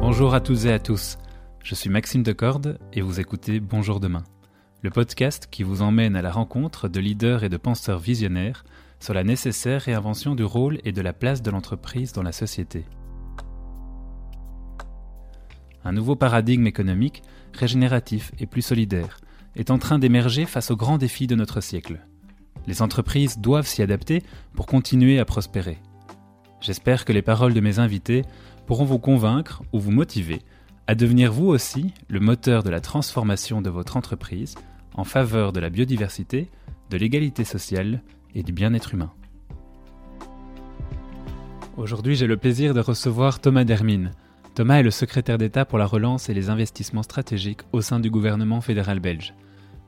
Bonjour à toutes et à tous. Je suis Maxime Decorde et vous écoutez Bonjour demain, le podcast qui vous emmène à la rencontre de leaders et de penseurs visionnaires sur la nécessaire réinvention du rôle et de la place de l'entreprise dans la société. Un nouveau paradigme économique, régénératif et plus solidaire, est en train d'émerger face aux grands défis de notre siècle. Les entreprises doivent s'y adapter pour continuer à prospérer. J'espère que les paroles de mes invités pourront vous convaincre ou vous motiver à devenir vous aussi le moteur de la transformation de votre entreprise en faveur de la biodiversité, de l'égalité sociale et du bien-être humain. Aujourd'hui, j'ai le plaisir de recevoir Thomas Dermine. Thomas est le secrétaire d'État pour la relance et les investissements stratégiques au sein du gouvernement fédéral belge.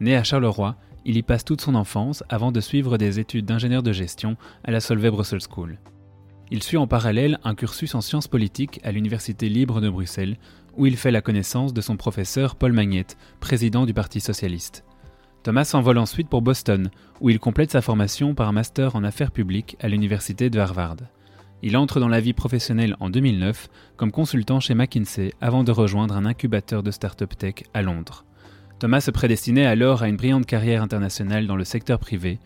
Né à Charleroi, il y passe toute son enfance avant de suivre des études d'ingénieur de gestion à la Solvay Brussels School. Il suit en parallèle un cursus en sciences politiques à l'Université libre de Bruxelles, où il fait la connaissance de son professeur Paul Magnette, président du Parti socialiste. Thomas s'envole ensuite pour Boston, où il complète sa formation par un master en affaires publiques à l'Université de Harvard. Il entre dans la vie professionnelle en 2009 comme consultant chez McKinsey avant de rejoindre un incubateur de start-up tech à Londres. Thomas se prédestinait alors à une brillante carrière internationale dans le secteur privé,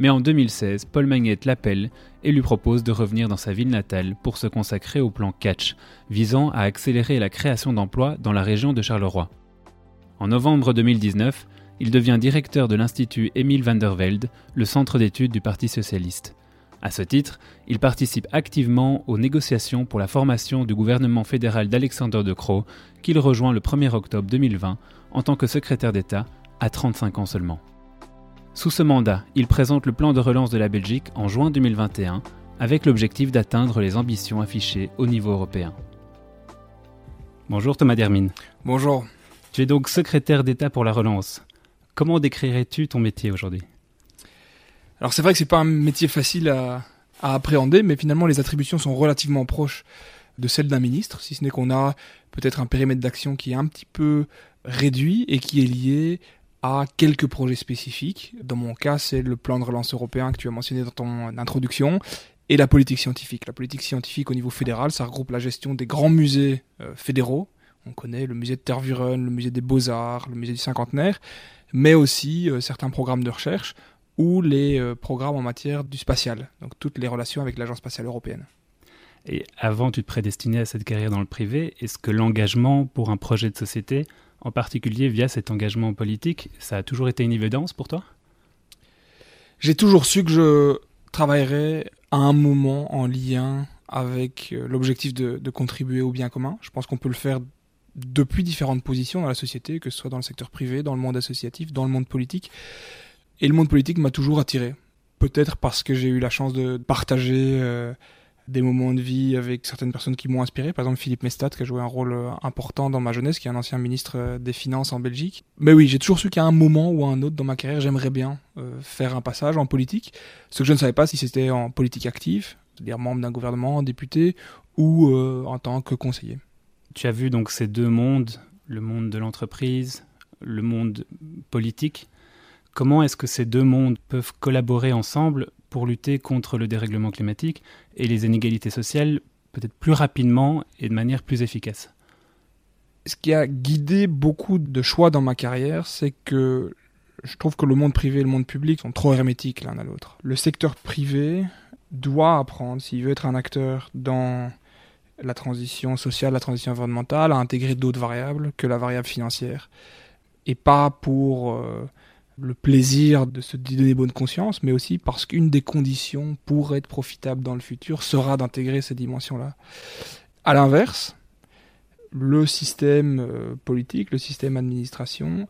mais en 2016, Paul Magnette l'appelle et lui propose de revenir dans sa ville natale pour se consacrer au plan Catch, visant à accélérer la création d'emplois dans la région de Charleroi. En novembre 2019, il devient directeur de l'Institut Émile van der Velde, le centre d'études du Parti socialiste. À ce titre, il participe activement aux négociations pour la formation du gouvernement fédéral d'Alexander De Croo, qu'il rejoint le 1er octobre 2020 en tant que secrétaire d'État à 35 ans seulement. Sous ce mandat, il présente le plan de relance de la Belgique en juin 2021 avec l'objectif d'atteindre les ambitions affichées au niveau européen. Bonjour Thomas Dermine. Bonjour. Tu es donc secrétaire d'État pour la relance. Comment décrirais-tu ton métier aujourd'hui? Alors c'est vrai que c'est pas un métier facile à, à, appréhender, mais finalement les attributions sont relativement proches de celles d'un ministre, si ce n'est qu'on a peut-être un périmètre d'action qui est un petit peu réduit et qui est lié à quelques projets spécifiques. Dans mon cas, c'est le plan de relance européen que tu as mentionné dans ton introduction et la politique scientifique. La politique scientifique au niveau fédéral, ça regroupe la gestion des grands musées euh, fédéraux. On connaît le musée de Tervuren, le musée des Beaux-Arts, le musée du Cinquantenaire, mais aussi euh, certains programmes de recherche ou les euh, programmes en matière du spatial, donc toutes les relations avec l'Agence spatiale européenne. Et avant, tu te prédestinais à cette carrière dans le privé. Est-ce que l'engagement pour un projet de société en particulier via cet engagement politique, ça a toujours été une évidence pour toi? J'ai toujours su que je travaillerais à un moment en lien avec euh, l'objectif de, contribuer au bien commun. Je pense qu'on peut le faire depuis différentes positions dans la société, que ce soit dans le secteur privé, dans le monde associatif, dans le monde politique. Et le monde politique m'a toujours attiré. Peut-être parce que j'ai eu la chance de partager euh, des moments de vie avec certaines personnes qui m'ont inspiré. Par exemple, Philippe Mestat, qui a joué un rôle euh, important dans ma jeunesse, qui est un ancien ministre euh, des Finances en Belgique. Mais oui, j'ai toujours su qu'à un moment ou à un autre dans ma carrière, j'aimerais bien euh, faire un passage en politique. Ce que je ne savais pas si c'était en politique active, c'est-à-dire membre d'un gouvernement, député, ou en tant que conseiller. Tu as vu donc ces deux mondes, le monde de l'entreprise, le monde politique. Comment est-ce que ces deux mondes peuvent collaborer ensemble pour lutter contre le dérèglement climatique et les inégalités sociales peut-être plus rapidement et de manière plus efficace Ce qui a guidé beaucoup de choix dans ma carrière, c'est que je trouve que le monde privé et le monde public sont trop hermétiques l'un à l'autre. Le secteur privé doit apprendre, s'il veut être un acteur dans la transition sociale, la transition environnementale, à intégrer d'autres variables que la variable financière. Et pas pour euh, le plaisir de se donner bonne conscience, mais aussi parce qu'une des conditions pour être profitable dans le futur sera d'intégrer ces dimensions-là. À l'inverse, le système euh, politique, le système administration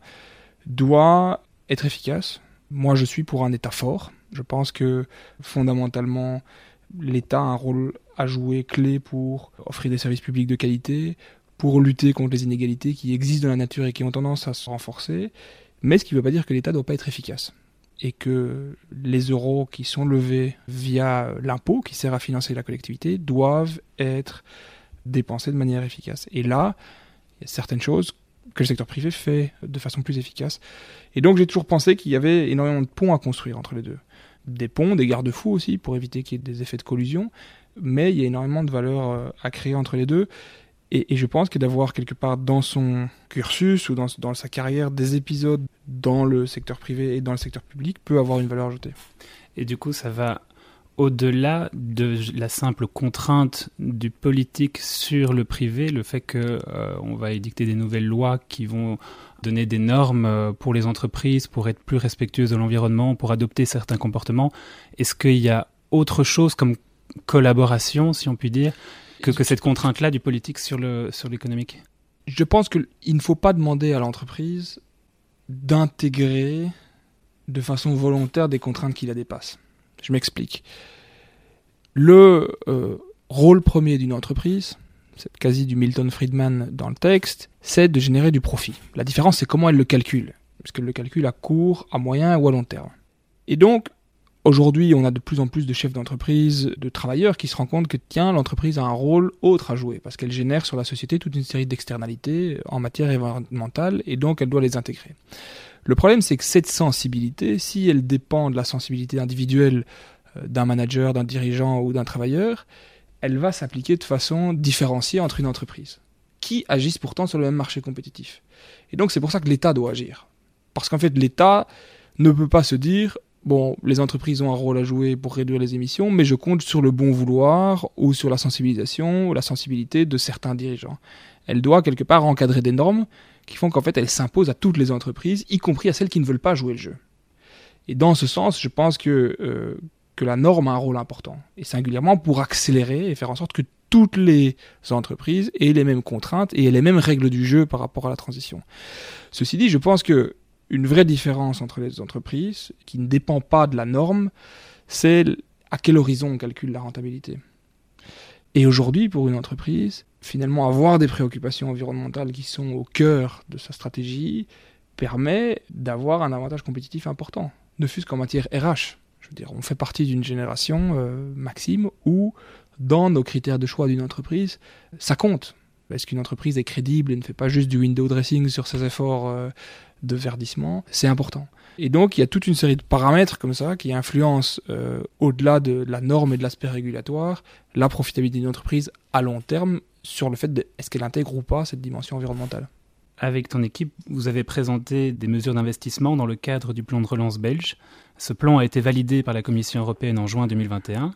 doit être efficace. Moi, je suis pour un État fort. Je pense que fondamentalement, l'État a un rôle à jouer clé pour offrir des services publics de qualité, pour lutter contre les inégalités qui existent dans la nature et qui ont tendance à se renforcer, mais ce qui ne veut pas dire que l'État ne doit pas être efficace. Et que les euros qui sont levés via l'impôt qui sert à financer la collectivité doivent être dépensés de manière efficace. Et là, il y a certaines choses que le secteur privé fait de façon plus efficace. Et donc j'ai toujours pensé qu'il y avait énormément de ponts à construire entre les deux. Des ponts, des garde-fous aussi, pour éviter qu'il y ait des effets de collusion, mais il y a énormément de valeur à créer entre les deux. Et, je pense que d'avoir quelque part dans son cursus ou dans, sa carrière des épisodes dans le secteur privé et dans le secteur public peut avoir une valeur ajoutée. Et du coup, ça va au-delà de la simple contrainte du politique sur le privé, le fait qu'on euh, va édicter des nouvelles lois qui vont donner des normes euh, pour les entreprises, pour être plus respectueuses de l'environnement, pour adopter certains comportements. Est-ce qu'il y a autre chose comme collaboration, si on peut dire, que, cette contrainte-là du politique sur l'économique sur Je pense qu'il ne faut pas demander à l'entreprise d'intégrer de façon volontaire des contraintes qui la dépassent. Je m'explique. Le euh, rôle premier d'une entreprise, c'est quasi du Milton Friedman dans le texte, c'est de générer du profit. La différence, c'est comment elle le calcule. Parce qu'elle le calcule à court, à moyen ou à long terme? Et donc, aujourd'hui, on a de plus en plus de chefs d'entreprise, de travailleurs qui se rendent compte que, tiens, l'entreprise a un rôle autre à jouer, parce qu'elle génère sur la société toute une série d'externalités en matière environnementale, et donc elle doit les intégrer. Le problème, c'est que cette sensibilité, si elle dépend de la sensibilité individuelle euh, d'un manager, d'un dirigeant ou d'un travailleur, elle va s'appliquer de façon différenciée entre une entreprise, qui agissent pourtant sur le même marché compétitif. Et donc c'est pour ça que l'État doit agir. Parce qu'en fait, l'État ne peut pas se dire, bon, les entreprises ont un rôle à jouer pour réduire les émissions, mais je compte sur le bon vouloir ou sur la sensibilisation ou la sensibilité de certains dirigeants. Elle doit quelque part encadrer des normes qui font qu'en fait elle s'impose à toutes les entreprises, y compris à celles qui ne veulent pas jouer le jeu. Et dans ce sens, je pense que, euh, que la norme a un rôle important, et singulièrement pour accélérer et faire en sorte que toutes les entreprises aient les mêmes contraintes et les mêmes règles du jeu par rapport à la transition. Ceci dit, je pense que une vraie différence entre les entreprises, qui ne dépend pas de la norme, c'est à quel horizon on calcule la rentabilité. Et aujourd'hui, pour une entreprise, finalement, avoir des préoccupations environnementales qui sont au cœur de sa stratégie permet d'avoir un avantage compétitif important, ne fût-ce qu'en matière RH. Je veux dire, on fait partie d'une génération, euh, Maxime, où dans nos critères de choix d'une entreprise, ça compte. Est-ce qu'une entreprise est crédible et ne fait pas juste du window dressing sur ses efforts euh, de verdissement C'est important. Et donc, il y a toute une série de paramètres comme ça qui influencent, euh, au-delà de la norme et de l'aspect régulatoire, la profitabilité d'une entreprise à long terme sur le fait de est-ce qu'elle intègre ou pas cette dimension environnementale. Avec ton équipe, vous avez présenté des mesures d'investissement dans le cadre du plan de relance belge. Ce plan a été validé par la Commission européenne en juin 2021.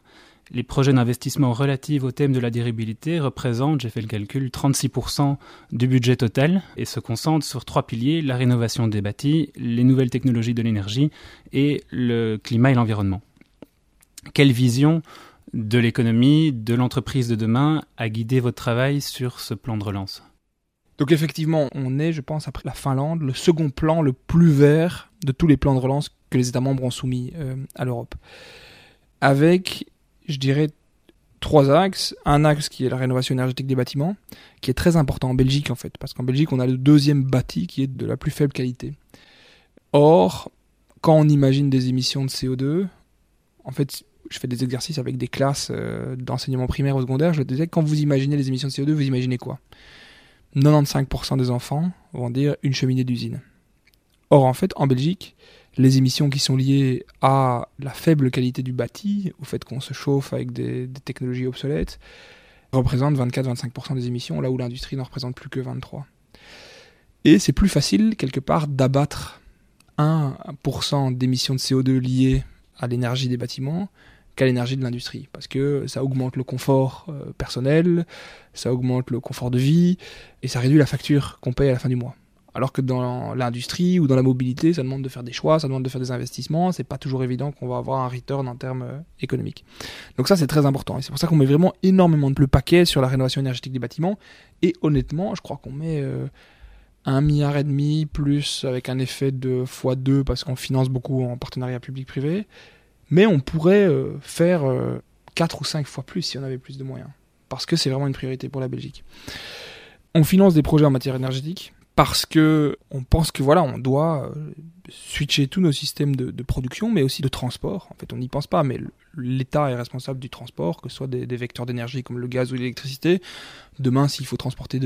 Les projets d'investissement relatifs au thème de la durabilité représentent, j'ai fait le calcul, 36% du budget total et se concentrent sur trois piliers, la rénovation des bâtis, les nouvelles technologies de l'énergie et le climat et l'environnement. Quelle vision de l'économie, de l'entreprise de demain a guidé votre travail sur ce plan de relance? Donc effectivement, on est, je pense, après la Finlande, le second plan le plus vert de tous les plans de relance que les États membres ont soumis euh, à l'Europe. Avec je dirais, trois axes. Un axe qui est la rénovation énergétique des bâtiments, qui est très important en Belgique en fait, parce qu'en Belgique on a le deuxième bâti qui est de la plus faible qualité. Or, quand on imagine des émissions de CO2, en fait, je fais des exercices avec des classes euh, d'enseignement primaire ou secondaire, je disais, quand vous imaginez les émissions de CO2, vous imaginez quoi? 95% des enfants vont dire une cheminée d'usine. Or, en fait, en Belgique, les émissions qui sont liées à la faible qualité du bâti, au fait qu'on se chauffe avec des, technologies obsolètes, représentent 24-25% des émissions, là où l'industrie n'en représente plus que 23%. Et c'est plus facile, quelque part, d'abattre 1% d'émissions de CO2 liées à l'énergie des bâtiments qu'à l'énergie de l'industrie, parce que ça augmente le confort euh, personnel, ça augmente le confort de vie, et ça réduit la facture qu'on paye à la fin du mois. Alors que dans l'industrie ou dans la mobilité, ça demande de faire des choix, ça demande de faire des investissements. C'est pas toujours évident qu'on va avoir un return en termes euh, économiques. Donc ça, c'est très important. Et c'est pour ça qu'on met vraiment énormément de le paquet sur la rénovation énergétique des bâtiments. Et honnêtement, je crois qu'on met euh, un milliard et demi plus avec un effet de x2 parce qu'on finance beaucoup en partenariat public-privé. Mais on pourrait euh, faire 4 ou 5 fois plus si on avait plus de moyens. Parce que c'est vraiment une priorité pour la Belgique. On finance des projets en matière énergétique parce que on pense que voilà, on doit euh, switcher tous nos systèmes de, production, mais aussi de transport. En fait, on n'y pense pas, mais l'État est responsable du transport, que ce soit des, vecteurs d'énergie comme le gaz ou l'électricité. Demain, s'il faut transporter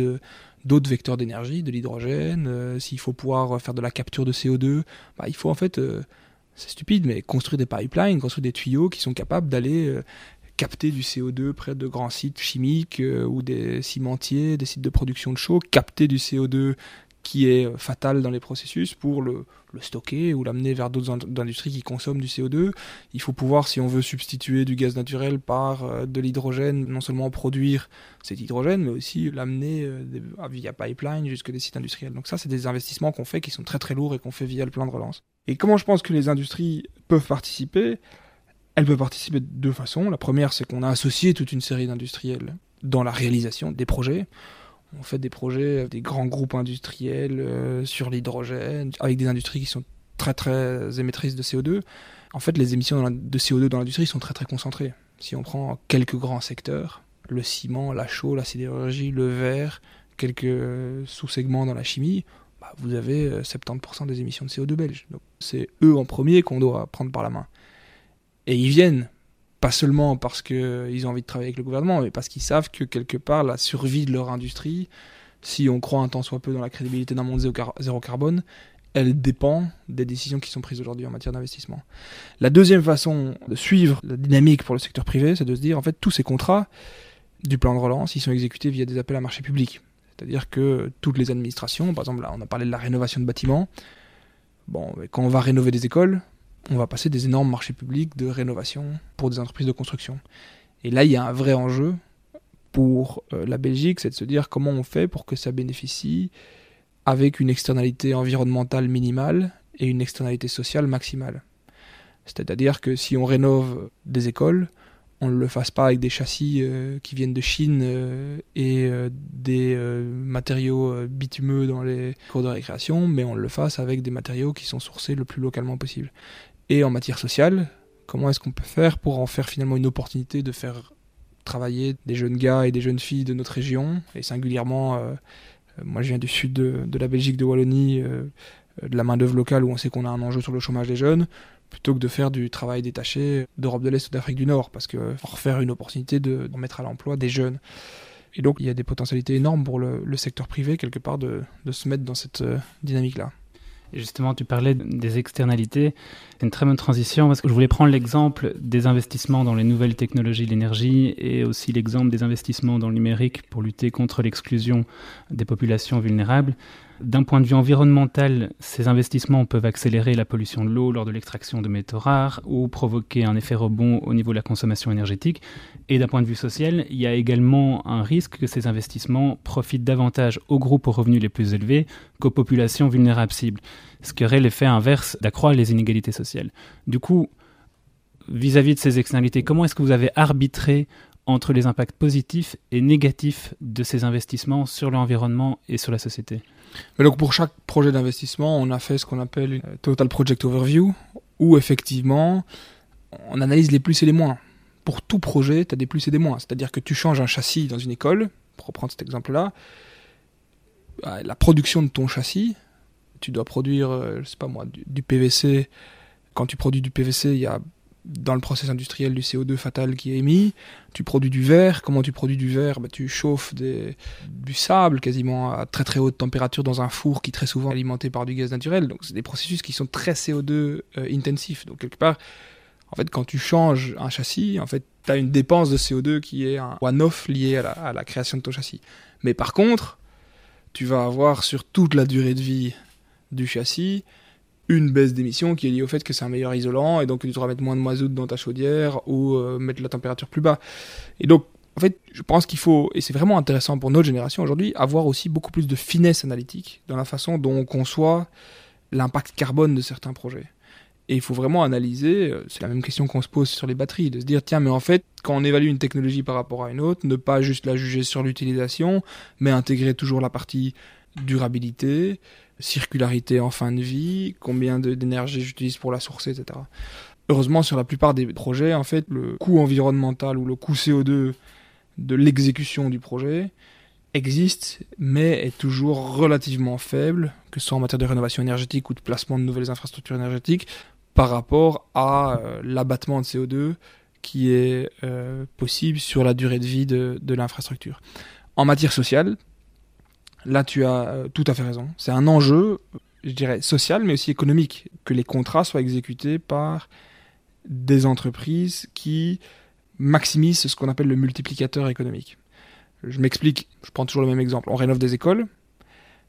d'autres vecteurs d'énergie, de l'hydrogène, euh, s'il faut pouvoir faire de la capture de CO2, bah, il faut en fait, euh, c'est stupide, mais construire des pipelines, construire des tuyaux qui sont capables d'aller capter du CO2 près de grands sites chimiques euh, ou des cimentiers, des sites de production de chaux, capter du CO2 qui est euh, fatal dans les processus pour le, stocker ou l'amener vers d'autres industries qui consomment du CO2. Il faut pouvoir, si on veut substituer du gaz naturel par euh, de l'hydrogène, non seulement produire cet hydrogène, mais aussi l'amener via pipeline jusque des sites industriels. Donc ça, c'est des investissements qu'on fait qui sont très très lourds et qu'on fait via le plan de relance. Et comment je pense que les industries peuvent participer? Elle peut participer de deux façons. La première, c'est qu'on a associé toute une série d'industriels dans la réalisation des projets. On fait des projets avec des grands groupes industriels euh, sur l'hydrogène, avec des industries qui sont très très émettrices de CO2. En fait, les émissions de CO2 dans l'industrie sont très très concentrées. Si on prend quelques grands secteurs, le ciment, la chaux, la sidérurgie, le verre, quelques sous-segments dans la chimie, bah, vous avez 70% euh, des émissions de CO2 belges. Donc c'est eux en premier qu'on doit prendre par la main. Et ils viennent, pas seulement parce qu'ils ont envie de travailler avec le gouvernement, mais parce qu'ils savent que quelque part, la survie de leur industrie, si on croit un tant soit peu dans la crédibilité d'un monde zéro carbone, elle dépend des décisions qui sont prises aujourd'hui en matière d'investissement. La deuxième façon de suivre la dynamique pour le secteur privé, c'est de se dire, en fait, tous ces contrats du plan de relance, ils sont exécutés via des appels à marché public. C'est-à-dire que toutes les administrations, par exemple là, on a parlé de la rénovation de bâtiments, bon, quand on va rénover des écoles, on va passer des énormes marchés publics de rénovation pour des entreprises de construction. Et là, il y a un vrai enjeu pour euh, la Belgique, c'est de se dire comment on fait pour que ça bénéficie avec une externalité environnementale minimale et une externalité sociale maximale. C'est-à-dire que si on rénove des écoles, on ne le fasse pas avec des châssis euh, qui viennent de Chine euh, et des matériaux bitumeux dans les cours de récréation, mais on le fasse avec des matériaux qui sont sourcés le plus localement possible. Et en matière sociale, comment est-ce qu'on peut faire pour en faire finalement une opportunité de faire travailler des jeunes gars et des jeunes filles de notre région, et singulièrement, euh, euh, moi je viens du sud de, la Belgique, de Wallonie, euh, de la main-d'œuvre locale où on sait qu'on a un enjeu sur le chômage des jeunes, plutôt que de faire du travail détaché d'Europe de l'Est ou d'Afrique du Nord, parce que refaire une opportunité de, mettre à l'emploi des jeunes. Et donc il y a des potentialités énormes pour le, secteur privé, quelque part, de se mettre dans cette dynamique-là. Justement, tu parlais des externalités. C'est une très bonne transition parce que je voulais prendre l'exemple des investissements dans les nouvelles technologies de l'énergie et aussi l'exemple des investissements dans le numérique pour lutter contre l'exclusion des populations vulnérables. D'un point de vue environnemental, ces investissements peuvent accélérer la pollution de l'eau lors de l'extraction de métaux rares ou provoquer un effet rebond au niveau de la consommation énergétique. Et d'un point de vue social, il y a également un risque que ces investissements profitent davantage aux groupes aux revenus les plus élevés qu'aux populations vulnérables cibles, ce qui aurait l'effet inverse d'accroître les inégalités sociales. Du coup, vis-à-vis -vis de ces externalités, comment est-ce que vous avez arbitré entre les impacts positifs et négatifs de ces investissements sur l'environnement et sur la société donc pour chaque projet d'investissement, on a fait ce qu'on appelle une Total Project Overview, où effectivement, on analyse les plus et les moins. Pour tout projet, tu as des plus et des moins. C'est-à-dire que tu changes un châssis dans une école, pour reprendre cet exemple-là, bah, la production de ton châssis, tu dois produire, euh, je sais pas moi, du PVC. Quand tu produis du PVC, il y a dans le process industriel du CO2 fatal qui est émis. Tu produis du verre. Comment tu produis du verre? Bah, Tu chauffes du sable quasiment à très très haute température dans un four qui est très souvent alimenté par du gaz naturel. Donc c'est des processus qui sont très CO2 euh, intensifs. Donc quelque part, en fait, quand tu changes un châssis, en fait, tu as une dépense de CO2 qui est un one-off lié à la création de ton châssis. Mais par contre, tu vas avoir sur toute la durée de vie du châssis une baisse d'émissions qui est liée au fait que c'est un meilleur isolant et donc tu devras mettre moins de mazout dans ta chaudière ou euh, mettre la température plus bas. Et donc, en fait, je pense qu'il faut, et c'est vraiment intéressant pour notre génération aujourd'hui, avoir aussi beaucoup plus de finesse analytique dans la façon dont on conçoit l'impact carbone de certains projets. Et il faut vraiment analyser, euh, c'est la même question qu'on se pose sur les batteries, de se dire, tiens, mais en fait, quand on évalue une technologie par rapport à une autre, ne pas juste la juger sur l'utilisation, mais intégrer toujours la partie durabilité, circularité en fin de vie, combien d'énergie j'utilise pour la sourcer, etc. Heureusement, sur la plupart des projets, en fait, le coût environnemental ou le coût CO2 de l'exécution du projet existe, mais est toujours relativement faible, que ce soit en matière de rénovation énergétique ou de placement de nouvelles infrastructures énergétiques, par rapport à euh, l'abattement de CO2 qui est euh, possible sur la durée de vie de, de l'infrastructure. En matière sociale, Là, tu as euh, tout à fait raison. C'est un enjeu, je dirais, social, mais aussi économique, que les contrats soient exécutés par des entreprises qui maximise ce qu'on appelle le multiplicateur économique. Je m'explique, je prends toujours le même exemple. On rénove des écoles.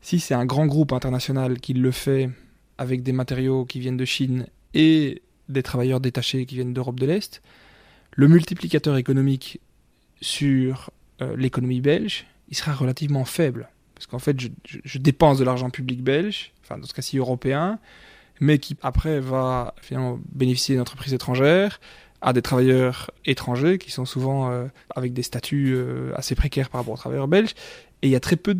Si c'est un grand groupe international qui le fait avec des matériaux qui viennent de Chine et des travailleurs détachés qui viennent d'Europe de l'Est, le multiplicateur économique sur euh, l'économie belge, il sera relativement faible. Parce qu'en fait, je, dépense de l'argent public belge, enfin dans ce cas-ci européen, mais qui après va finalement bénéficier d'entreprises étrangères, à des travailleurs étrangers qui sont souvent euh, avec des statuts euh, assez précaires par rapport aux travailleurs belges, et il y a très peu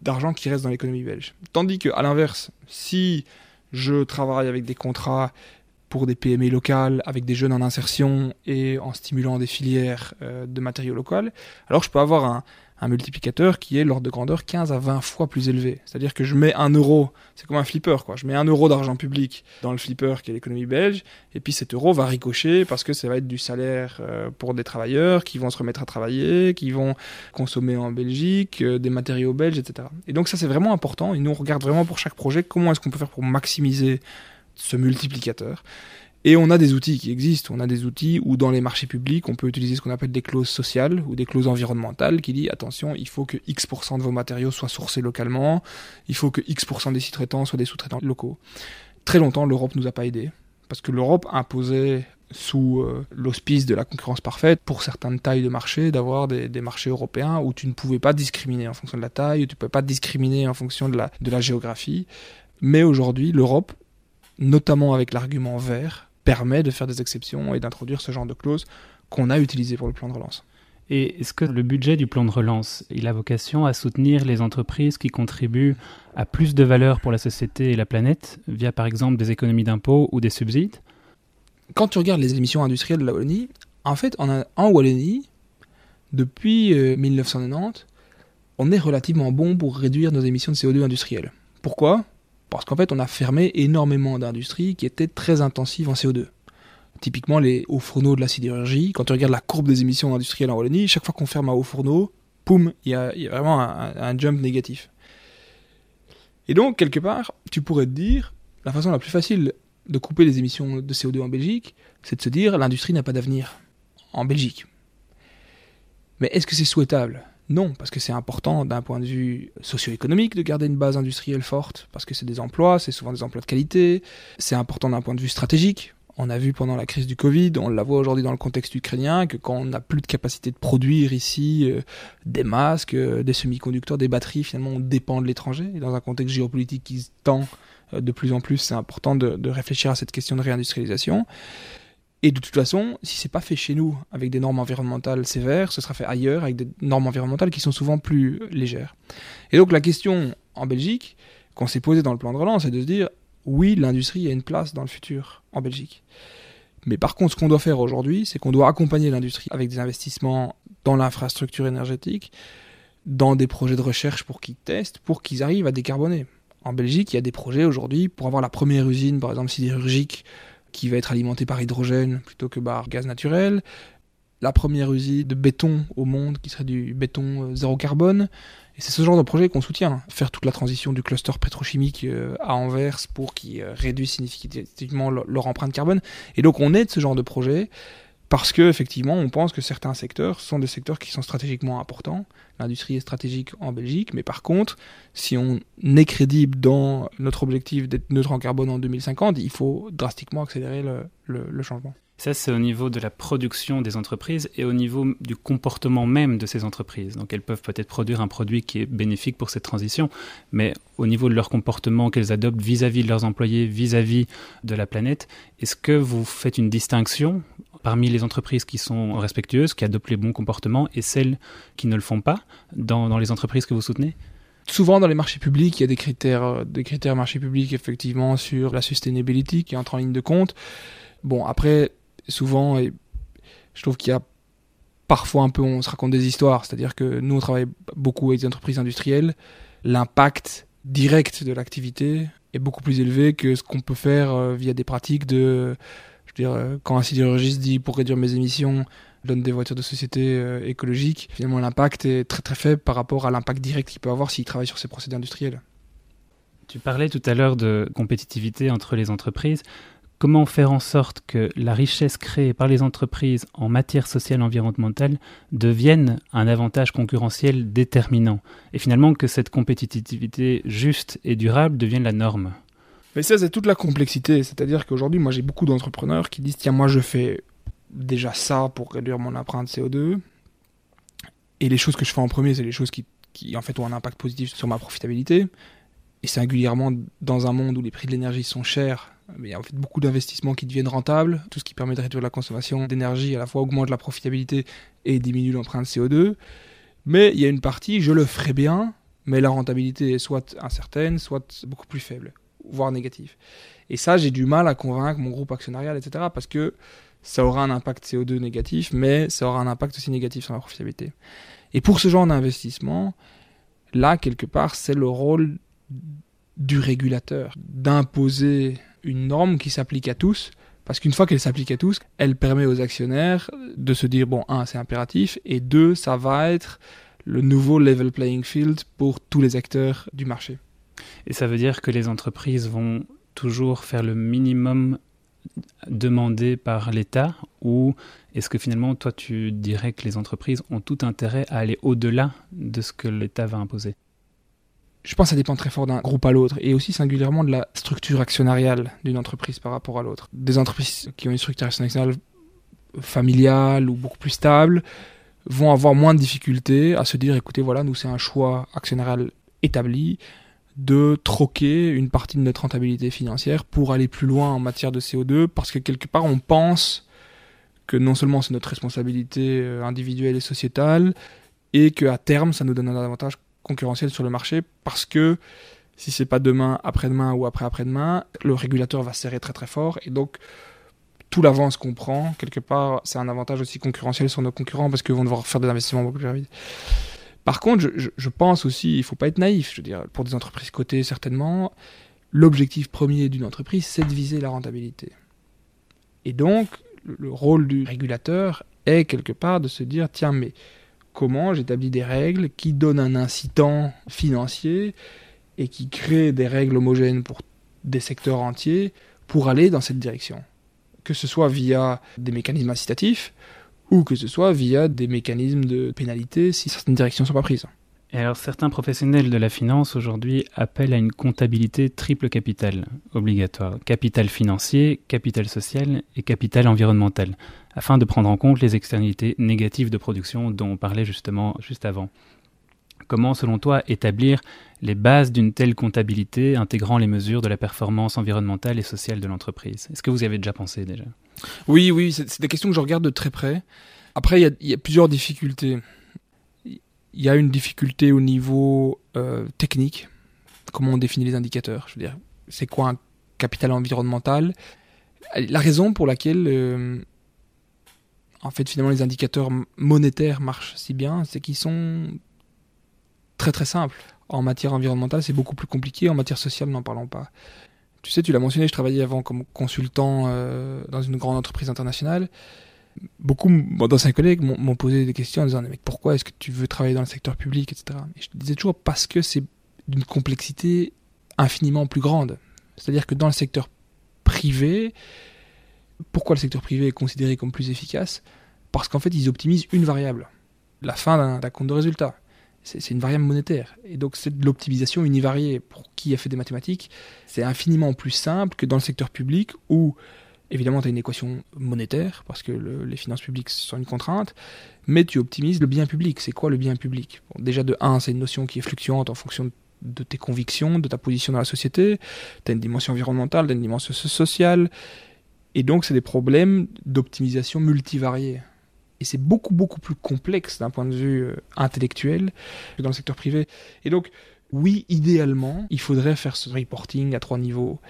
d'argent qui reste dans l'économie belge. Tandis que, à l'inverse, si je travaille avec des contrats pour des PME locales, avec des jeunes en insertion et en stimulant des filières euh, de matériaux locaux, alors je peux avoir un, un multiplicateur qui est l'ordre de grandeur 15 à 20 fois plus élevé. C'est-à-dire que je mets un euro, c'est comme un flipper, quoi. Je mets un euro d'argent public dans le flipper qui est l'économie belge, et puis cet euro va ricocher parce que ça va être du salaire euh, pour des travailleurs qui vont se remettre à travailler, qui vont consommer en Belgique, euh, des matériaux belges, etc. Et donc ça c'est vraiment important, et nous on regarde vraiment pour chaque projet comment est-ce qu'on peut faire pour maximiser ce multiplicateur. Et on a des outils qui existent. On a des outils où dans les marchés publics, on peut utiliser ce qu'on appelle des clauses sociales ou des clauses environnementales qui dit attention, il faut que X% de vos matériaux soient sourcés localement, il faut que X% des sous-traitants soient des sous-traitants locaux. Très longtemps, l'Europe nous a pas aidés parce que l'Europe imposait sous euh, l'auspice de la concurrence parfaite, pour certaines tailles de marché, d'avoir des, marchés européens où tu ne pouvais pas discriminer en fonction de la taille, où tu ne pouvais pas discriminer en fonction de la géographie. Mais aujourd'hui, l'Europe, notamment avec l'argument vert, permet de faire des exceptions et d'introduire ce genre de clauses qu'on a utilisées pour le plan de relance. Et est-ce que le budget du plan de relance, il a vocation à soutenir les entreprises qui contribuent à plus de valeur pour la société et la planète, via par exemple des économies d'impôts ou des subsides? Quand tu regardes les émissions industrielles de la Wallonie, en fait, en, en Wallonie, depuis 1990, euh, on est relativement bon pour réduire nos émissions de CO2 industrielles. Pourquoi? Parce qu'en fait, on a fermé énormément d'industries qui étaient très intensives en CO2. Typiquement, les hauts fourneaux de la sidérurgie, quand tu regardes la courbe des émissions industrielles en Wallonie, chaque fois qu'on ferme un haut fourneau, poum, il y, a, vraiment un, jump négatif. Et donc, quelque part, tu pourrais te dire, la façon la plus facile de couper les émissions de CO2 en Belgique, c'est de se dire, l'industrie n'a pas d'avenir en Belgique. Mais est-ce que c'est souhaitable? Non, parce que c'est important d'un point de vue socio-économique de garder une base industrielle forte, parce que c'est des emplois, c'est souvent des emplois de qualité. C'est important d'un point de vue stratégique. On a vu pendant la crise du Covid, on la voit aujourd'hui dans le contexte ukrainien, que quand on n'a plus de capacité de produire ici euh, des masques, euh, des semi-conducteurs, des batteries, finalement on dépend de l'étranger. Et dans un contexte géopolitique qui se tend euh, de plus en plus, c'est important de réfléchir à cette question de réindustrialisation. Et de toute façon, si c'est pas fait chez nous avec des normes environnementales sévères, ce sera fait ailleurs avec des normes environnementales qui sont souvent plus légères. Et donc la question en Belgique qu'on s'est posée dans le plan de relance, c'est de se dire oui, l'industrie a une place dans le futur en Belgique. Mais par contre, ce qu'on doit faire aujourd'hui, c'est qu'on doit accompagner l'industrie avec des investissements dans l'infrastructure énergétique, dans des projets de recherche pour qu'ils testent, pour qu'ils arrivent à décarboner. En Belgique, il y a des projets aujourd'hui pour avoir la première usine, par exemple sidérurgique, qui va être alimenté par hydrogène plutôt que par gaz naturel. La première usine de béton au monde qui serait du béton euh, zéro carbone. Et c'est ce genre de projet qu'on soutient. Faire toute la transition du cluster pétrochimique euh, à Anvers pour qu'ils euh, réduisent significativement leur empreinte carbone. Et donc on aide ce genre de projet parce que effectivement, on pense que certains secteurs sont des secteurs qui sont stratégiquement importants. L'industrie est stratégique en Belgique, mais par contre, si on est crédible dans notre objectif d'être neutre en carbone en 2050, il faut drastiquement accélérer le changement. Ça, c'est au niveau de la production des entreprises et au niveau du comportement même de ces entreprises. Donc, elles peuvent peut-être produire un produit qui est bénéfique pour cette transition, mais au niveau de leur comportement qu'elles adoptent vis-à-vis de leurs employés, vis-à-vis de la planète, est-ce que vous faites une distinction parmi les entreprises qui sont respectueuses, qui adoptent les bons comportements, et celles qui ne le font pas dans, les entreprises que vous soutenez? Souvent dans les marchés publics, il y a des critères, euh, des critères marchés publics effectivement sur la sustainability qui entre en ligne de compte. Bon, après, souvent, et je trouve qu'il y a parfois un peu, on se raconte des histoires, c'est-à-dire que nous, on travaille beaucoup avec des entreprises industrielles, l'impact direct de l'activité est beaucoup plus élevé que ce qu'on peut faire euh, via des pratiques de, veux dire, euh, quand un sidérurgiste dit pour réduire mes émissions, donne des voitures de société euh, écologiques, finalement l'impact est très très faible par rapport à l'impact direct qu'il peut avoir s'il travaille sur ces procédés industriels. Tu parlais tout à l'heure de compétitivité entre les entreprises. Comment faire en sorte que la richesse créée par les entreprises en matière sociale et environnementale devienne un avantage concurrentiel déterminant? Et finalement que cette compétitivité juste et durable devienne la norme? Mais ça, c'est toute la complexité. C'est-à-dire qu'aujourd'hui, moi, j'ai beaucoup d'entrepreneurs qui disent Tiens, moi, je fais déjà ça pour réduire mon empreinte CO2. Et les choses que je fais en premier, c'est les choses qui, en fait, ont un impact positif sur ma profitabilité. Et singulièrement dans un monde où les prix de l'énergie sont chers, il y a en fait beaucoup d'investissements qui deviennent rentables, tout ce qui permet de réduire la consommation d'énergie, à la fois augmente la profitabilité et diminue l'empreinte CO2. Mais il y a une partie, je le ferai bien, mais la rentabilité est soit incertaine, soit beaucoup plus faible, voire négative. Et ça, j'ai du mal à convaincre mon groupe actionnarial, etc., parce que ça aura un impact CO2 négatif, mais ça aura un impact aussi négatif sur la profitabilité. Et pour ce genre d'investissement, là, quelque part, c'est le rôle du régulateur d'imposer une norme qui s'applique à tous, parce qu'une fois qu'elle s'applique à tous, elle permet aux actionnaires de se dire, bon, un, c'est impératif, et deux, ça va être le nouveau level playing field pour tous les acteurs du marché. Et ça veut dire que les entreprises vont toujours faire le minimum demandé par l'État ou est-ce que finalement toi tu dirais que les entreprises ont tout intérêt à aller au-delà de ce que l'État va imposer? Je pense que ça dépend très fort d'un groupe à l'autre et aussi singulièrement de la structure actionnariale d'une entreprise par rapport à l'autre. Des entreprises qui ont une structure actionnariale familiale ou beaucoup plus stable vont avoir moins de difficultés à se dire écoutez voilà nous c'est un choix actionnarial établi de troquer une partie de notre rentabilité financière pour aller plus loin en matière de CO2 parce que quelque part on pense que non seulement c'est notre responsabilité euh, individuelle et sociétale et qu'à terme ça nous donne un avantage concurrentiel sur le marché parce que si c'est pas demain, après-demain ou après-après-demain, le régulateur va serrer très très fort et donc tout l'avance qu'on prend, quelque part, c'est un avantage aussi concurrentiel sur nos concurrents parce qu'ils vont devoir faire des investissements beaucoup plus rapides. Par contre, je, pense aussi, il faut pas être naïf, je veux dire, pour des entreprises cotées certainement, l'objectif premier d'une entreprise, c'est de viser la rentabilité. Et donc, le rôle du régulateur est quelque part de se dire, tiens, mais comment j'établis des règles qui donnent un incitant financier et qui créent des règles homogènes pour des secteurs entiers pour aller dans cette direction? Que ce soit via des mécanismes incitatifs ou que ce soit via des mécanismes de pénalité si certaines directions ne sont pas prises. Et alors certains professionnels de la finance aujourd'hui appellent à une comptabilité triple capital obligatoire. Capital financier, capital social et capital environnemental, afin de prendre en compte les externalités négatives de production dont on parlait justement juste avant. Comment, selon toi, établir les bases d'une telle comptabilité intégrant les mesures de la performance environnementale et sociale de l'entreprise? Est-ce que vous y avez déjà pensé déjà? Oui, oui, c'est des questions que je regarde de très près. Après, il y, a plusieurs difficultés. Il y a une difficulté au niveau euh, technique. Comment on définit les indicateurs? Je veux dire, c'est quoi un capital environnemental? La raison pour laquelle, euh, en fait, finalement, les indicateurs monétaires marchent si bien, c'est qu'ils sont très très simples. En matière environnementale, c'est beaucoup plus compliqué. En matière sociale, n'en parlons pas. Tu sais, tu l'as mentionné, je travaillais avant comme consultant euh, dans une grande entreprise internationale beaucoup d'anciens collègues m'ont posé des questions en disant mais pourquoi est-ce que tu veux travailler dans le secteur public, etc. Et je disais toujours parce que c'est d'une complexité infiniment plus grande. C'est-à-dire que dans le secteur privé, pourquoi le secteur privé est considéré comme plus efficace? Parce qu'en fait, ils optimisent une variable, la fin d'un compte de résultat. C'est une variable monétaire. Et donc, c'est de l'optimisation univariée. Pour qui a fait des mathématiques, c'est infiniment plus simple que dans le secteur public où Évidemment, tu as une équation monétaire, parce que les finances publiques sont une contrainte, mais tu optimises le bien public. C'est quoi le bien public? Déjà, de 1, c'est une notion qui est fluctuante en fonction de tes convictions, de ta position dans la société. Tu as une dimension environnementale, tu as une dimension sociale. Et donc, c'est des problèmes d'optimisation multivariés. Et c'est beaucoup, beaucoup plus complexe d'un point de vue euh, intellectuel que dans le secteur privé. Et donc, oui, idéalement, il faudrait faire ce reporting à trois niveaux.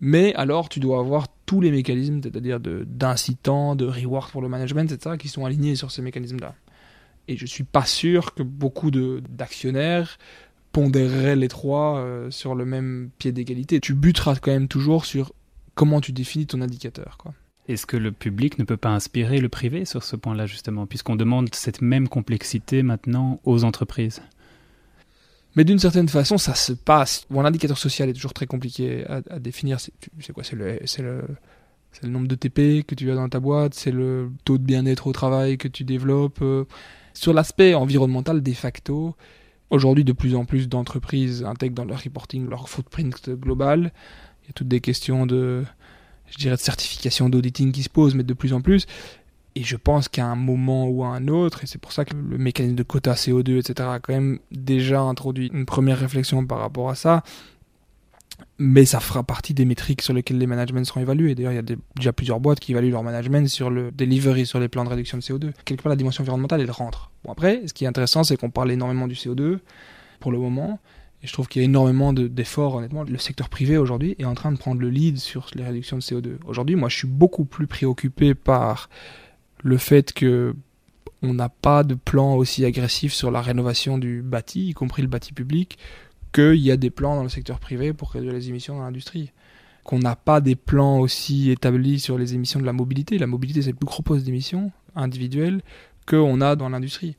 Mais alors, tu dois avoir tous les mécanismes, c'est-à-dire d'incitants, de, de pour le management, etc., qui sont alignés sur ces mécanismes-là. Et je suis pas sûr que beaucoup d'actionnaires pondéreraient les trois euh, sur le même pied d'égalité. Tu buteras quand même toujours sur comment tu définis ton indicateur. Quoi. Est-ce que le public ne peut pas inspirer le privé sur ce point-là, justement, puisqu'on demande cette même complexité maintenant aux entreprises? Mais d'une certaine façon, ça se passe. Bon, l'indicateur social est toujours très compliqué à, définir. C'est quoi? C'est le, le, nombre de TP que tu as dans ta boîte, c'est le taux de bien-être au travail que tu développes. Euh. Sur l'aspect environnemental, de facto, aujourd'hui, de plus en plus d'entreprises intègrent dans leur reporting leur footprint global. Il y a toutes des questions de, je dirais, de certification d'auditing qui se posent, mais de plus en plus. Et je pense qu'à un moment ou à un autre, et c'est pour ça que le mécanisme de quota CO2, etc., a quand même déjà introduit une première réflexion par rapport à ça, mais ça fera partie des métriques sur lesquelles les managements seront évalués. D'ailleurs, il y a déjà plusieurs boîtes qui évaluent leur management sur le delivery, sur les plans de réduction de CO2. Quelque part, la dimension environnementale, elle rentre. Bon, après, ce qui est intéressant, c'est qu'on parle énormément du CO2 pour le moment. Et je trouve qu'il y a énormément d'efforts, honnêtement. Le secteur privé aujourd'hui est en train de prendre le lead sur les réductions de CO2. Aujourd'hui, moi, je suis beaucoup plus préoccupé par le fait que on n'a pas de plan aussi agressif sur la rénovation du bâti, y compris le bâti public, qu'il y a des plans dans le secteur privé pour réduire les émissions dans l'industrie. Qu'on n'a pas des plans aussi établis sur les émissions de la mobilité. La mobilité, c'est le plus gros poste d'émissions individuelles qu'on a dans l'industrie.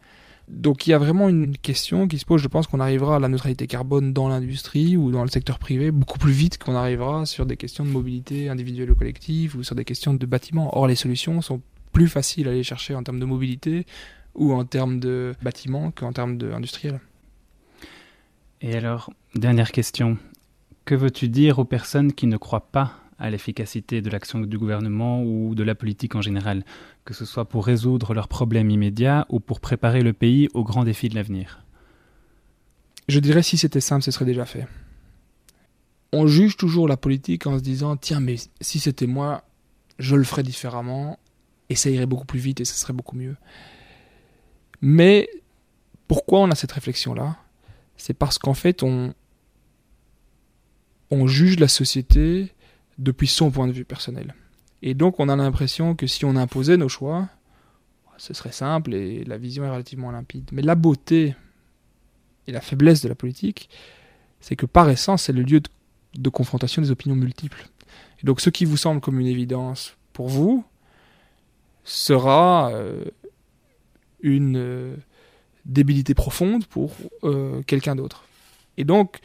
Donc il y a vraiment une question qui se pose, je pense qu'on arrivera à la neutralité carbone dans l'industrie ou dans le secteur privé beaucoup plus vite qu'on arrivera sur des questions de mobilité individuelle ou collective ou sur des questions de bâtiments. Or les solutions sont plus faciles à aller chercher en termes de mobilité ou en termes de bâtiments qu'en termes d'industriel. Et alors, dernière question. Que veux-tu dire aux personnes qui ne croient pas à l'efficacité de l'action du gouvernement ou de la politique en général, que ce soit pour résoudre leurs problèmes immédiats ou pour préparer le pays aux grands défis de l'avenir Je dirais si c'était simple, ce serait déjà fait. On juge toujours la politique en se disant tiens, mais si c'était moi, je le ferais différemment et ça irait beaucoup plus vite et ça serait beaucoup mieux. Mais pourquoi on a cette réflexion-là? C'est parce qu'en fait, on, on juge la société depuis son point de vue personnel. Et donc, on a l'impression que si on imposait nos choix, ce serait simple et la vision est relativement limpide. Mais la beauté et la faiblesse de la politique, c'est que par essence, c'est le lieu de, confrontation des opinions multiples. Et donc, ce qui vous semble comme une évidence pour vous sera euh, une euh, débilité profonde pour euh, quelqu'un d'autre. Et donc,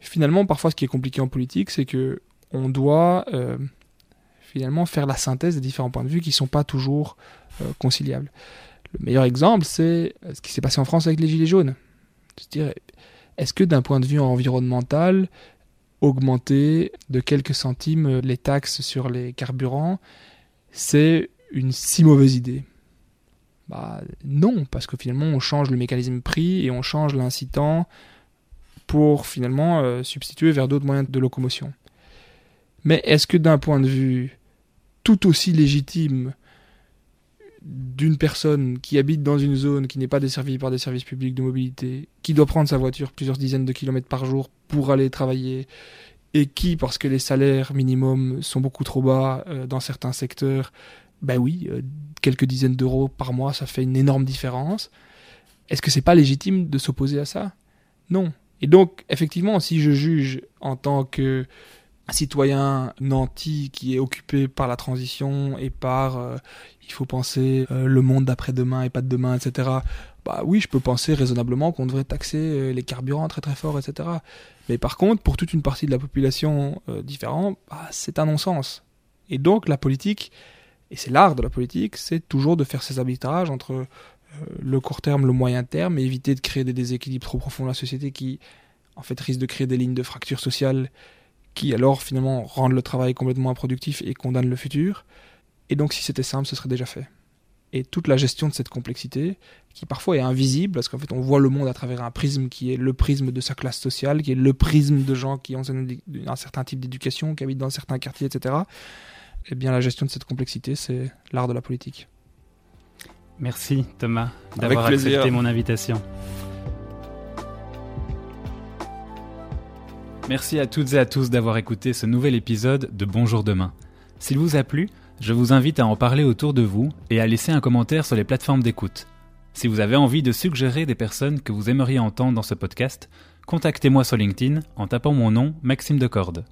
finalement, parfois, ce qui est compliqué en politique, c'est que on doit euh, finalement faire la synthèse des différents points de vue qui ne sont pas toujours euh, conciliables. Le meilleur exemple, c'est ce qui s'est passé en France avec les Gilets jaunes. Est-ce que d'un point de vue environnemental, augmenter de quelques centimes les taxes sur les carburants, c'est une si mauvaise idée? Bah, Non, parce que finalement on change le mécanisme prix et on change l'incitant pour finalement euh, substituer vers d'autres moyens de locomotion. Mais est-ce que d'un point de vue tout aussi légitime d'une personne qui habite dans une zone qui n'est pas desservie par des services publics de mobilité, qui doit prendre sa voiture plusieurs dizaines de kilomètres par jour pour aller travailler, et qui, parce que les salaires minimums sont beaucoup trop bas euh, dans certains secteurs, ben oui, euh, quelques dizaines d'euros par mois, ça fait une énorme différence. Est-ce que c'est pas légitime de s'opposer à ça? Non. Et donc, effectivement, si je juge en tant que citoyen nanti qui est occupé par la transition et par euh, il faut penser euh, le monde d'après-demain et pas de demain, etc. Bah oui, je peux penser raisonnablement qu'on devrait taxer euh, les carburants très très fort, etc. Mais par contre, pour toute une partie de la population différente, bah, c'est un non-sens. Et donc la politique, et c'est l'art de la politique, c'est toujours de faire ces arbitrages entre le court terme, le moyen terme, et éviter de créer des déséquilibres trop profonds dans la société qui, en fait, risquent de créer des lignes de fracture sociale qui alors finalement rendent le travail complètement improductif et condamnent le futur. Et donc si c'était simple, ce serait déjà fait. Et toute la gestion de cette complexité, qui parfois est invisible, parce qu'en fait on voit le monde à travers un prisme qui est le prisme de sa classe sociale, qui est le prisme de gens qui ont un, certain type d'éducation, qui habitent dans certains quartiers, etc. Eh bien la gestion de cette complexité, c'est l'art de la politique. Merci Thomas d'avoir accepté mon invitation. Merci à toutes et à tous d'avoir écouté ce nouvel épisode de Bonjour demain. S'il vous a plu, je vous invite à en parler autour de vous et à laisser un commentaire sur les plateformes d'écoute. Si vous avez envie de suggérer des personnes que vous aimeriez entendre dans ce podcast, contactez-moi sur LinkedIn en tapant mon nom Maxime Decorde.